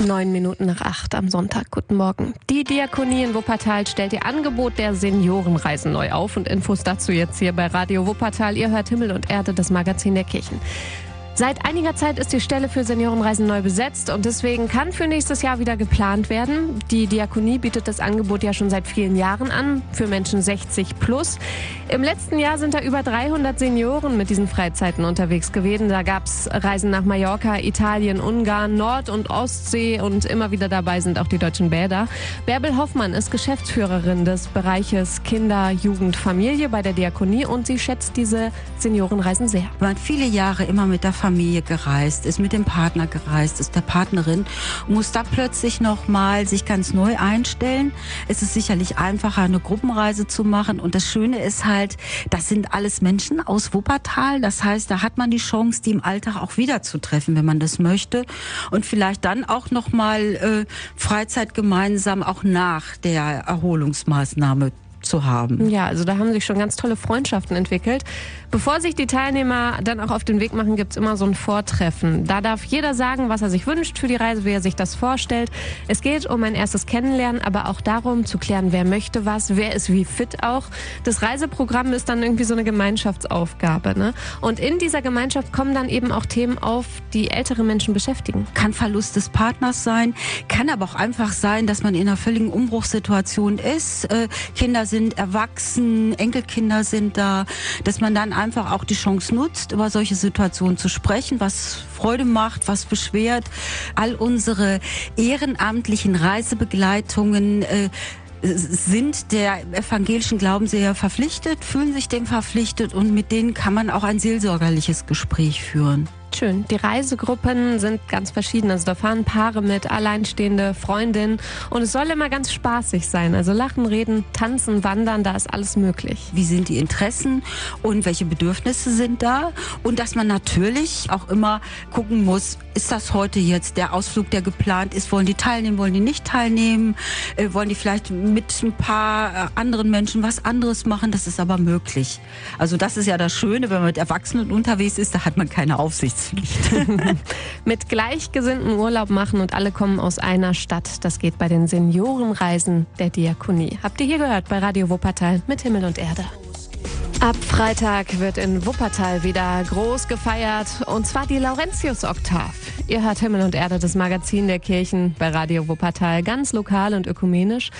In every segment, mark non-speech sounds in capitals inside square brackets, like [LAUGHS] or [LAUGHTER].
Neun Minuten nach acht am Sonntag. Guten Morgen. Die Diakonie in Wuppertal stellt ihr Angebot der Seniorenreisen neu auf und Infos dazu jetzt hier bei Radio Wuppertal. Ihr hört Himmel und Erde, das Magazin der Kirchen. Seit einiger Zeit ist die Stelle für Seniorenreisen neu besetzt und deswegen kann für nächstes Jahr wieder geplant werden. Die Diakonie bietet das Angebot ja schon seit vielen Jahren an für Menschen 60 plus. Im letzten Jahr sind da über 300 Senioren mit diesen Freizeiten unterwegs gewesen. Da gab es Reisen nach Mallorca, Italien, Ungarn, Nord- und Ostsee und immer wieder dabei sind auch die deutschen Bäder. Bärbel Hoffmann ist Geschäftsführerin des Bereiches Kinder, Jugend, Familie bei der Diakonie und sie schätzt diese Seniorenreisen sehr. Wir waren viele Jahre immer mit der Familie gereist, ist mit dem Partner gereist, ist der Partnerin, muss da plötzlich nochmal sich ganz neu einstellen. Es ist sicherlich einfacher, eine Gruppenreise zu machen. Und das Schöne ist halt, das sind alles Menschen aus Wuppertal. Das heißt, da hat man die Chance, die im Alltag auch wiederzutreffen, wenn man das möchte. Und vielleicht dann auch nochmal äh, Freizeit gemeinsam auch nach der Erholungsmaßnahme zu haben. Ja, also da haben sich schon ganz tolle Freundschaften entwickelt. Bevor sich die Teilnehmer dann auch auf den Weg machen, gibt's immer so ein Vortreffen. Da darf jeder sagen, was er sich wünscht für die Reise, wie er sich das vorstellt. Es geht um ein erstes Kennenlernen, aber auch darum zu klären, wer möchte was, wer ist wie fit auch. Das Reiseprogramm ist dann irgendwie so eine Gemeinschaftsaufgabe. Ne? Und in dieser Gemeinschaft kommen dann eben auch Themen auf, die ältere Menschen beschäftigen. Kann Verlust des Partners sein, kann aber auch einfach sein, dass man in einer völligen Umbruchssituation ist. Äh, Kinder sind erwachsen, Enkelkinder sind da, dass man dann einfach auch die Chance nutzt, über solche Situationen zu sprechen, was Freude macht, was beschwert. All unsere ehrenamtlichen Reisebegleitungen äh, sind der evangelischen Glauben sehr verpflichtet, fühlen sich dem verpflichtet und mit denen kann man auch ein seelsorgerliches Gespräch führen. Schön. Die Reisegruppen sind ganz verschieden. Also da fahren Paare mit, alleinstehende Freundinnen. Und es soll immer ganz spaßig sein. Also lachen, reden, tanzen, wandern, da ist alles möglich. Wie sind die Interessen und welche Bedürfnisse sind da? Und dass man natürlich auch immer gucken muss, ist das heute jetzt der Ausflug, der geplant ist? Wollen die teilnehmen, wollen die nicht teilnehmen? Äh, wollen die vielleicht mit ein paar äh, anderen Menschen was anderes machen? Das ist aber möglich. Also das ist ja das Schöne, wenn man mit Erwachsenen unterwegs ist, da hat man keine Aufsicht. Mit Gleichgesinnten Urlaub machen und alle kommen aus einer Stadt. Das geht bei den Seniorenreisen der Diakonie. Habt ihr hier gehört bei Radio Wuppertal mit Himmel und Erde. Ab Freitag wird in Wuppertal wieder groß gefeiert und zwar die Laurentius-Oktav. Ihr hört Himmel und Erde, das Magazin der Kirchen bei Radio Wuppertal, ganz lokal und ökumenisch.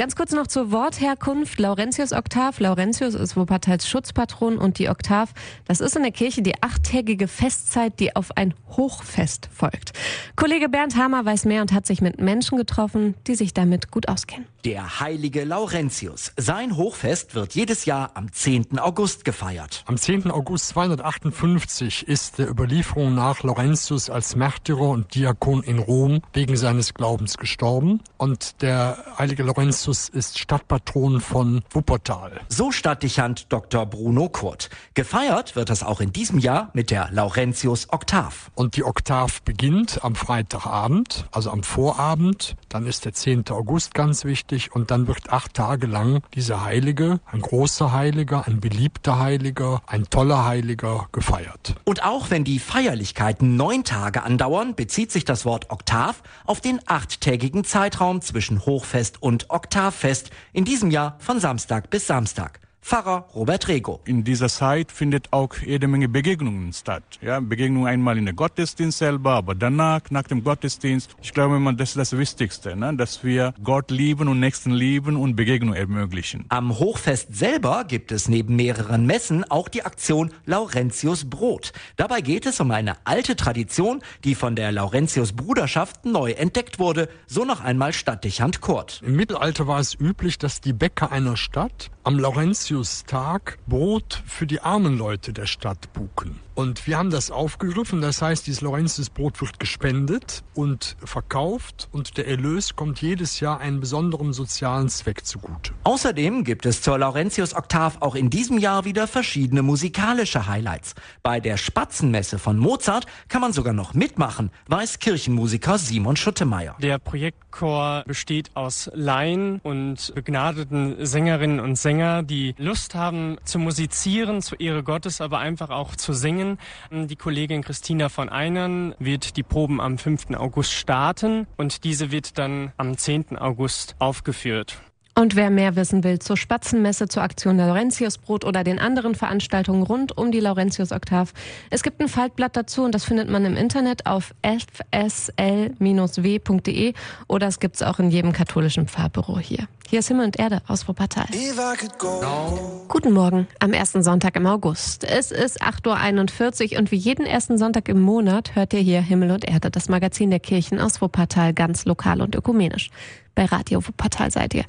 Ganz kurz noch zur Wortherkunft. Laurentius Oktav. Laurentius ist Wuppertals Schutzpatron und die Oktav, das ist in der Kirche die achttägige Festzeit, die auf ein Hochfest folgt. Kollege Bernd Hamer weiß mehr und hat sich mit Menschen getroffen, die sich damit gut auskennen. Der heilige Laurentius. Sein Hochfest wird jedes Jahr am 10. August gefeiert. Am 10. August 258 ist der Überlieferung nach Laurentius als Märtyrer und Diakon in Rom wegen seines Glaubens gestorben. Und der heilige Laurentius Jesus ist Stadtpatron von Wuppertal. So Stadtdichand Dr. Bruno Kurt. Gefeiert wird das auch in diesem Jahr mit der Laurentius Oktav. Und die Oktav beginnt am Freitagabend, also am Vorabend. Dann ist der 10. August ganz wichtig und dann wird acht Tage lang dieser Heilige, ein großer Heiliger, ein beliebter Heiliger, ein toller Heiliger gefeiert. Und auch wenn die Feierlichkeiten neun Tage andauern, bezieht sich das Wort Oktav auf den achttägigen Zeitraum zwischen Hochfest und Oktav. Oktav in diesem Jahr von Samstag bis Samstag. Pfarrer Robert Rego. In dieser Zeit findet auch jede Menge Begegnungen statt. Ja, Begegnungen einmal in der Gottesdienst selber, aber danach, nach dem Gottesdienst. Ich glaube immer, das ist das Wichtigste, ne? dass wir Gott lieben und Nächsten lieben und Begegnungen ermöglichen. Am Hochfest selber gibt es neben mehreren Messen auch die Aktion Laurentius Brot. Dabei geht es um eine alte Tradition, die von der Laurentius Bruderschaft neu entdeckt wurde, so noch einmal Stadtdechant Kurt. Im Mittelalter war es üblich, dass die Bäcker einer Stadt am Laurentius-Tag Brot für die armen Leute der Stadt buchen. Und wir haben das aufgegriffen. Das heißt, dieses Laurentius-Brot wird gespendet und verkauft und der Erlös kommt jedes Jahr einem besonderen sozialen Zweck zugute. Außerdem gibt es zur Laurentius-Oktav auch in diesem Jahr wieder verschiedene musikalische Highlights. Bei der Spatzenmesse von Mozart kann man sogar noch mitmachen, weiß Kirchenmusiker Simon Schuttemeier. Der Projektchor besteht aus Laien und begnadeten Sängerinnen und Sänger, die Lust haben zu musizieren, zu Ehre Gottes, aber einfach auch zu singen. Die Kollegin Christina von Einern wird die Proben am 5. August starten und diese wird dann am 10. August aufgeführt. Und wer mehr wissen will zur Spatzenmesse, zur Aktion Laurentiusbrot oder den anderen Veranstaltungen rund um die Laurentius-Oktav, es gibt ein Faltblatt dazu und das findet man im Internet auf fsl-w.de oder es gibt es auch in jedem katholischen Pfarrbüro hier. Hier ist Himmel und Erde aus Wuppertal. Guten Morgen am ersten Sonntag im August. Es ist 8.41 Uhr und wie jeden ersten Sonntag im Monat hört ihr hier Himmel und Erde, das Magazin der Kirchen aus Wuppertal, ganz lokal und ökumenisch. Bei Radio Wuppertal seid ihr.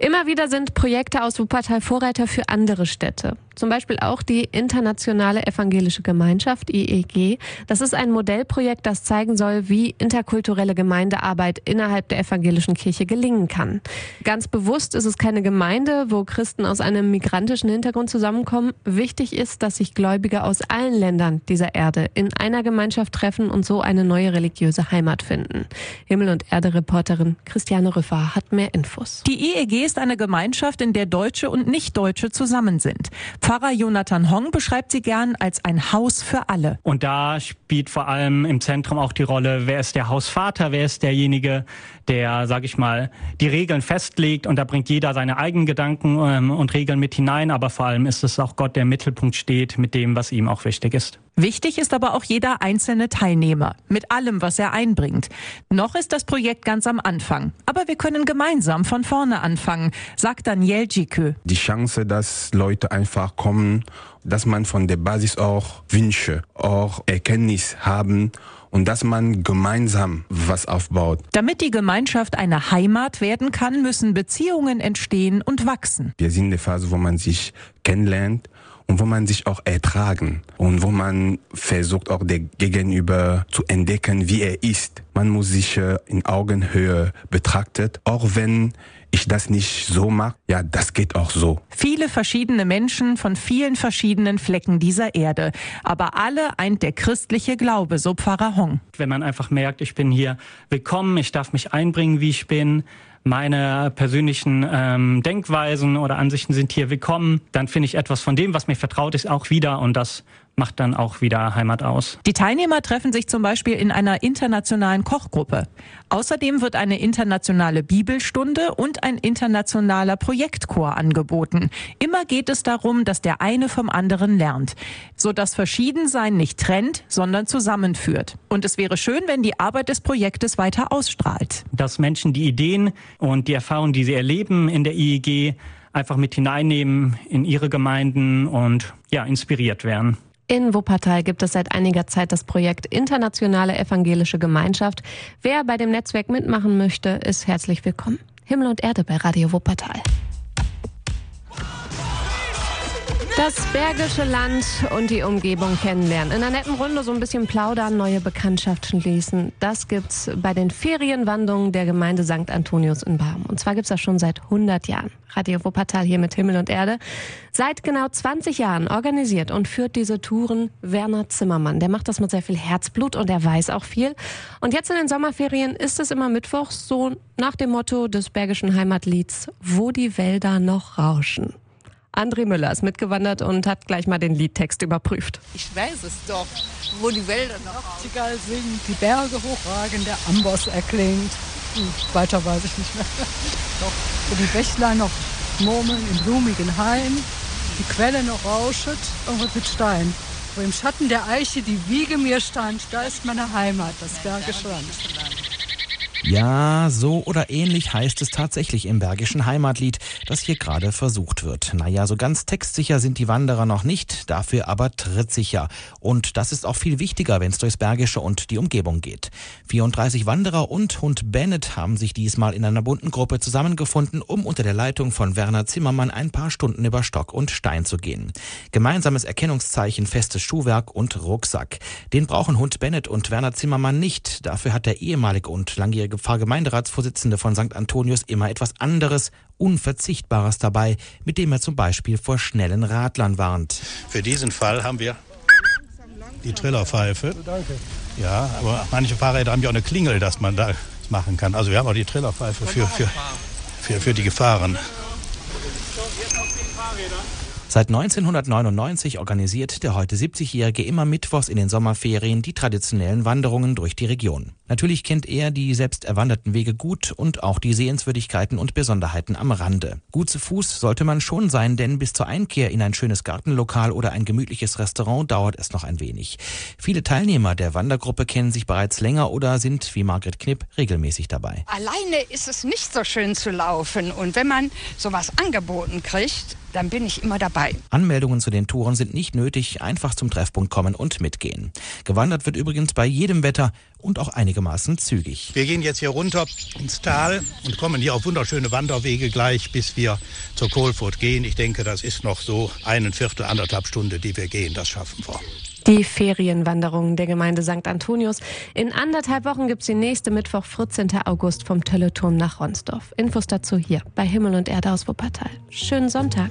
Immer wieder sind Projekte aus Wuppertal Vorreiter für andere Städte. Zum Beispiel auch die Internationale Evangelische Gemeinschaft, IEG. Das ist ein Modellprojekt, das zeigen soll, wie interkulturelle Gemeindearbeit innerhalb der evangelischen Kirche gelingen kann. Ganz bewusst ist es keine Gemeinde, wo Christen aus einem migrantischen Hintergrund zusammenkommen. Wichtig ist, dass sich Gläubige aus allen Ländern dieser Erde in einer Gemeinschaft treffen und so eine neue religiöse Heimat finden. Himmel und Erde Reporterin Christiane Rüffer hat mehr Infos. Die IEG ist eine Gemeinschaft, in der Deutsche und Nicht-Deutsche zusammen sind. Pfarrer Jonathan Hong beschreibt sie gern als ein Haus für alle. Und da spielt vor allem im Zentrum auch die Rolle, wer ist der Hausvater, wer ist derjenige, der, sage ich mal, die Regeln festlegt und da bringt jeder seine eigenen Gedanken ähm, und Regeln mit hinein, aber vor allem ist es auch Gott, der im Mittelpunkt steht mit dem, was ihm auch wichtig ist. Wichtig ist aber auch jeder einzelne Teilnehmer mit allem, was er einbringt. Noch ist das Projekt ganz am Anfang, aber wir können gemeinsam von vorne anfangen, sagt Daniel Jikö. Die Chance, dass Leute einfach kommen, dass man von der Basis auch Wünsche, auch Erkenntnis haben und dass man gemeinsam was aufbaut. Damit die Gemeinschaft eine Heimat werden kann, müssen Beziehungen entstehen und wachsen. Wir sind in der Phase, wo man sich kennenlernt und wo man sich auch ertragen und wo man versucht auch der Gegenüber zu entdecken, wie er ist. Man muss sich äh, in Augenhöhe betrachtet, auch wenn ich das nicht so mache, ja, das geht auch so. Viele verschiedene Menschen von vielen verschiedenen Flecken dieser Erde. Aber alle eint der christliche Glaube, so Pfarrer Hong. Wenn man einfach merkt, ich bin hier willkommen, ich darf mich einbringen, wie ich bin, meine persönlichen ähm, Denkweisen oder Ansichten sind hier willkommen, dann finde ich etwas von dem, was mir vertraut ist, auch wieder. Und das macht dann auch wieder Heimat aus. Die Teilnehmer treffen sich zum Beispiel in einer internationalen Kochgruppe. Außerdem wird eine internationale Bibelstunde und ein internationaler Projektchor angeboten. Immer geht es darum, dass der eine vom anderen lernt, so dass Verschiedensein nicht trennt, sondern zusammenführt. Und es wäre schön, wenn die Arbeit des Projektes weiter ausstrahlt. Dass Menschen die Ideen und die Erfahrungen, die sie erleben in der IEG, einfach mit hineinnehmen in ihre Gemeinden und ja, inspiriert werden. In Wuppertal gibt es seit einiger Zeit das Projekt Internationale Evangelische Gemeinschaft. Wer bei dem Netzwerk mitmachen möchte, ist herzlich willkommen. Himmel und Erde bei Radio Wuppertal. Das Bergische Land und die Umgebung kennenlernen. In einer netten Runde so ein bisschen plaudern, neue Bekanntschaften schließen. Das gibt's bei den Ferienwanderungen der Gemeinde St. Antonius in Barm. Und zwar gibt's das schon seit 100 Jahren. Radio Wuppertal hier mit Himmel und Erde. Seit genau 20 Jahren organisiert und führt diese Touren Werner Zimmermann. Der macht das mit sehr viel Herzblut und er weiß auch viel. Und jetzt in den Sommerferien ist es immer Mittwochs so nach dem Motto des Bergischen Heimatlieds, wo die Wälder noch rauschen. André Müller ist mitgewandert und hat gleich mal den Liedtext überprüft. Ich weiß es doch, wo die Wälder noch Nachtigall singt, die Berge hochragen, der Amboss erklingt. Hm, weiter weiß ich nicht mehr. [LAUGHS] doch, wo die Bächlein noch murmeln im blumigen Hain, die Quelle noch rauschet, irgendwas mit Stein. Wo im Schatten der Eiche die Wiege mir stand, da ist meine Heimat, das Bergische Land. Ja, so oder ähnlich heißt es tatsächlich im Bergischen Heimatlied, das hier gerade versucht wird. Naja, so ganz textsicher sind die Wanderer noch nicht, dafür aber trittsicher. Und das ist auch viel wichtiger, wenn es durchs Bergische und die Umgebung geht. 34 Wanderer und Hund Bennett haben sich diesmal in einer bunten Gruppe zusammengefunden, um unter der Leitung von Werner Zimmermann ein paar Stunden über Stock und Stein zu gehen. Gemeinsames Erkennungszeichen, festes Schuhwerk und Rucksack. Den brauchen Hund Bennett und Werner Zimmermann nicht. Dafür hat der ehemalige und langjährige Pfarrgemeinderatsvorsitzende von St. Antonius immer etwas anderes, Unverzichtbares dabei, mit dem er zum Beispiel vor schnellen Radlern warnt. Für diesen Fall haben wir die Trillerpfeife. Ja, aber manche Fahrräder haben ja auch eine Klingel, dass man da machen kann. Also wir haben auch die Trillerpfeife für, für, für, für die Gefahren. Seit 1999 organisiert der heute 70-Jährige immer mittwochs in den Sommerferien die traditionellen Wanderungen durch die Region. Natürlich kennt er die selbst erwanderten Wege gut und auch die Sehenswürdigkeiten und Besonderheiten am Rande. Gut zu Fuß sollte man schon sein, denn bis zur Einkehr in ein schönes Gartenlokal oder ein gemütliches Restaurant dauert es noch ein wenig. Viele Teilnehmer der Wandergruppe kennen sich bereits länger oder sind, wie Margret Knipp, regelmäßig dabei. Alleine ist es nicht so schön zu laufen und wenn man sowas angeboten kriegt, dann bin ich immer dabei. Anmeldungen zu den Touren sind nicht nötig, einfach zum Treffpunkt kommen und mitgehen. Gewandert wird übrigens bei jedem Wetter und auch einigermaßen zügig. Wir gehen jetzt hier runter ins Tal und kommen hier auf wunderschöne Wanderwege gleich, bis wir zur Kohlfurt gehen. Ich denke, das ist noch so einen Viertel, anderthalb Stunde, die wir gehen. Das schaffen wir. Die Ferienwanderung der Gemeinde St. Antonius. In anderthalb Wochen gibt es die nächste Mittwoch, 14. August vom Tölleturm nach Ronsdorf. Infos dazu hier bei Himmel und Erde aus Wuppertal. Schönen Sonntag.